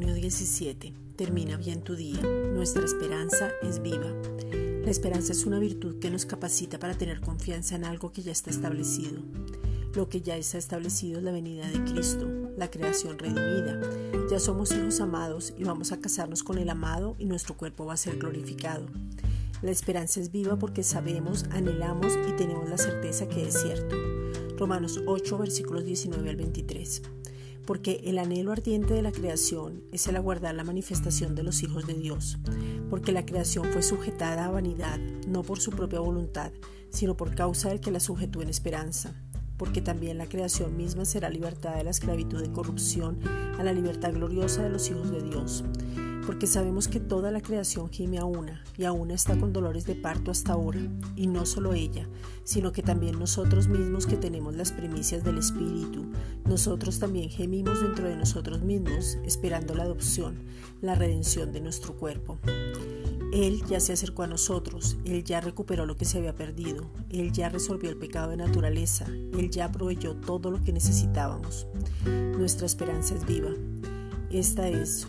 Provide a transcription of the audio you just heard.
17. Termina bien tu día. Nuestra esperanza es viva. La esperanza es una virtud que nos capacita para tener confianza en algo que ya está establecido. Lo que ya está establecido es la venida de Cristo, la creación redimida. Ya somos hijos amados y vamos a casarnos con el amado y nuestro cuerpo va a ser glorificado. La esperanza es viva porque sabemos, anhelamos y tenemos la certeza que es cierto. Romanos 8, versículos 19 al 23 porque el anhelo ardiente de la creación es el aguardar la manifestación de los hijos de Dios, porque la creación fue sujetada a vanidad, no por su propia voluntad, sino por causa del que la sujetó en esperanza, porque también la creación misma será libertada de la esclavitud de corrupción a la libertad gloriosa de los hijos de Dios porque sabemos que toda la creación gime a una y aún está con dolores de parto hasta ahora, y no solo ella, sino que también nosotros mismos que tenemos las primicias del Espíritu, nosotros también gemimos dentro de nosotros mismos, esperando la adopción, la redención de nuestro cuerpo. Él ya se acercó a nosotros, Él ya recuperó lo que se había perdido, Él ya resolvió el pecado de naturaleza, Él ya proveyó todo lo que necesitábamos. Nuestra esperanza es viva. Esta es